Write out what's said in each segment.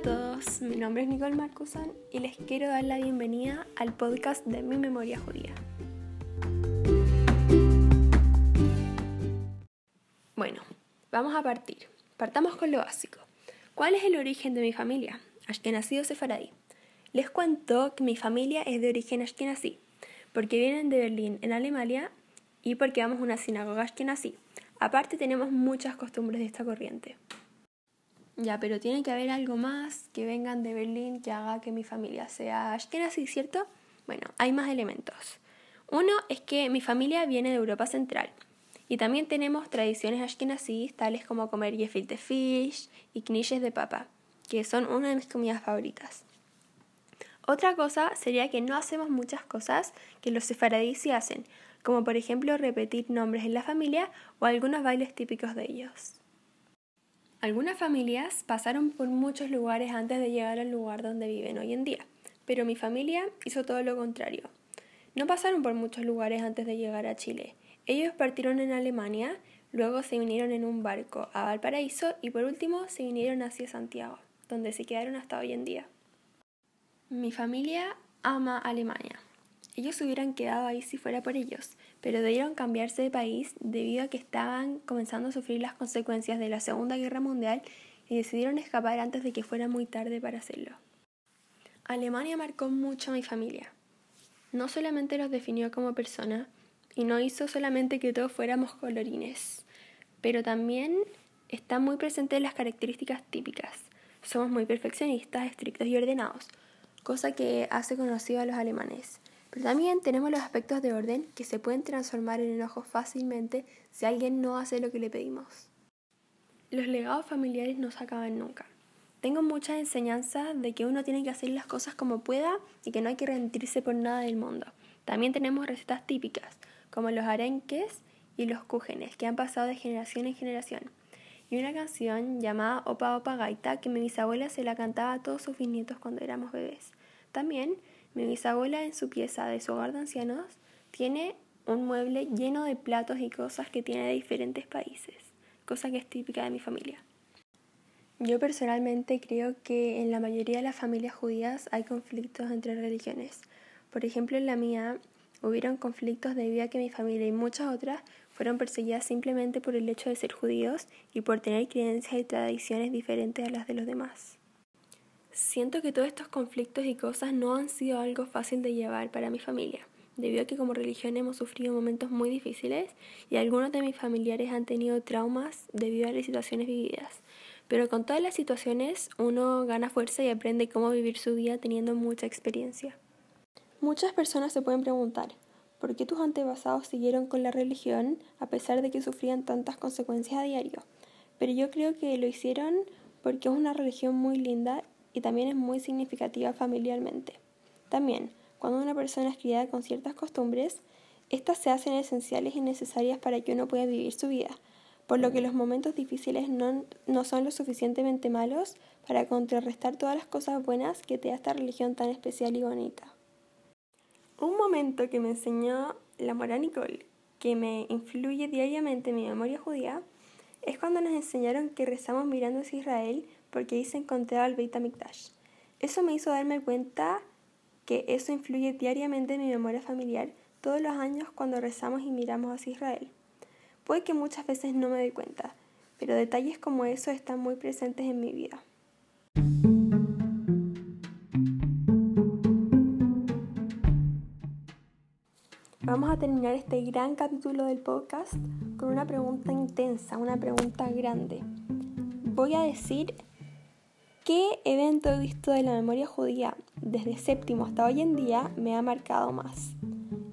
a todos, mi nombre es Nicole Marcuson y les quiero dar la bienvenida al podcast de Mi Memoria Judía. Bueno, vamos a partir. Partamos con lo básico. ¿Cuál es el origen de mi familia? Ashkenazí o sefaradí. Les cuento que mi familia es de origen ashkenazí, porque vienen de Berlín, en Alemania, y porque vamos a una sinagoga ashkenazí. Aparte tenemos muchas costumbres de esta corriente. Ya, pero tiene que haber algo más que vengan de Berlín que haga que mi familia sea ashkenazi, ¿cierto? Bueno, hay más elementos. Uno es que mi familia viene de Europa Central y también tenemos tradiciones ashkenazis tales como comer gefilte fish y knishes de papa, que son una de mis comidas favoritas. Otra cosa sería que no hacemos muchas cosas que los sefaradíes hacen, como por ejemplo repetir nombres en la familia o algunos bailes típicos de ellos. Algunas familias pasaron por muchos lugares antes de llegar al lugar donde viven hoy en día, pero mi familia hizo todo lo contrario. No pasaron por muchos lugares antes de llegar a Chile. Ellos partieron en Alemania, luego se vinieron en un barco a Valparaíso y por último se vinieron hacia Santiago, donde se quedaron hasta hoy en día. Mi familia ama Alemania. Ellos hubieran quedado ahí si fuera por ellos, pero debieron cambiarse de país debido a que estaban comenzando a sufrir las consecuencias de la Segunda Guerra Mundial y decidieron escapar antes de que fuera muy tarde para hacerlo. Alemania marcó mucho a mi familia. No solamente los definió como persona y no hizo solamente que todos fuéramos colorines, pero también está muy presente en las características típicas. Somos muy perfeccionistas, estrictos y ordenados, cosa que hace conocido a los alemanes. Pero también tenemos los aspectos de orden que se pueden transformar en enojos fácilmente si alguien no hace lo que le pedimos. Los legados familiares no se acaban nunca. Tengo muchas enseñanzas de que uno tiene que hacer las cosas como pueda y que no hay que rendirse por nada del mundo. También tenemos recetas típicas, como los arenques y los cúgenes, que han pasado de generación en generación. Y una canción llamada Opa Opa Gaita que mi bisabuela se la cantaba a todos sus bisnietos cuando éramos bebés. También mi bisabuela en su pieza de su hogar de ancianos tiene un mueble lleno de platos y cosas que tiene de diferentes países, cosa que es típica de mi familia. Yo personalmente creo que en la mayoría de las familias judías hay conflictos entre religiones. Por ejemplo, en la mía hubieron conflictos debido a que mi familia y muchas otras fueron perseguidas simplemente por el hecho de ser judíos y por tener creencias y tradiciones diferentes a las de los demás. Siento que todos estos conflictos y cosas no han sido algo fácil de llevar para mi familia, debido a que como religión hemos sufrido momentos muy difíciles y algunos de mis familiares han tenido traumas debido a las situaciones vividas. Pero con todas las situaciones uno gana fuerza y aprende cómo vivir su vida teniendo mucha experiencia. Muchas personas se pueden preguntar, ¿por qué tus antepasados siguieron con la religión a pesar de que sufrían tantas consecuencias a diario? Pero yo creo que lo hicieron porque es una religión muy linda y también es muy significativa familiarmente. También, cuando una persona es criada con ciertas costumbres, estas se hacen esenciales y necesarias para que uno pueda vivir su vida, por lo que los momentos difíciles no, no son lo suficientemente malos para contrarrestar todas las cosas buenas que te da esta religión tan especial y bonita. Un momento que me enseñó la Mora Nicole, que me influye diariamente en mi memoria judía, es cuando nos enseñaron que rezamos mirando hacia Israel porque ahí se encontraba el Beit. Eso me hizo darme cuenta que eso influye diariamente en mi memoria familiar todos los años cuando rezamos y miramos hacia Israel. Puede que muchas veces no me doy cuenta, pero detalles como eso están muy presentes en mi vida. Vamos a terminar este gran capítulo del podcast con una pregunta intensa, una pregunta grande. Voy a decir ¿Qué evento he visto de la memoria judía desde séptimo hasta hoy en día me ha marcado más?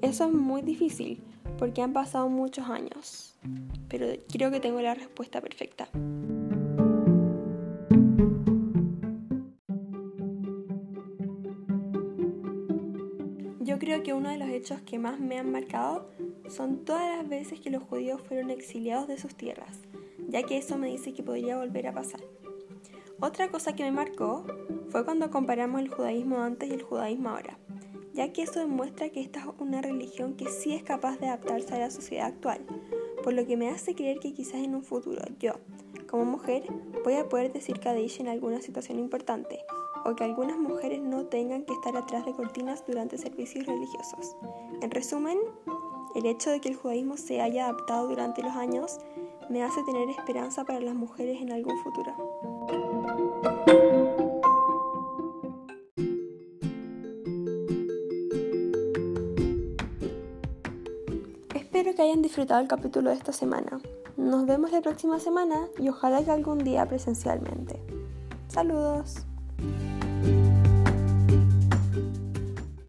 Eso es muy difícil porque han pasado muchos años, pero creo que tengo la respuesta perfecta. Yo creo que uno de los hechos que más me han marcado son todas las veces que los judíos fueron exiliados de sus tierras, ya que eso me dice que podría volver a pasar. Otra cosa que me marcó fue cuando comparamos el judaísmo antes y el judaísmo ahora, ya que eso demuestra que esta es una religión que sí es capaz de adaptarse a la sociedad actual, por lo que me hace creer que quizás en un futuro yo, Como mujer, voy a poder decir Kaddish en alguna situación importante, o que algunas mujeres no tengan que estar atrás de cortinas durante servicios religiosos. En resumen, el hecho de que el judaísmo se haya adaptado durante los años me hace tener esperanza para las mujeres en algún futuro. Hayan disfrutado el capítulo de esta semana. Nos vemos la próxima semana y ojalá que algún día presencialmente. Saludos.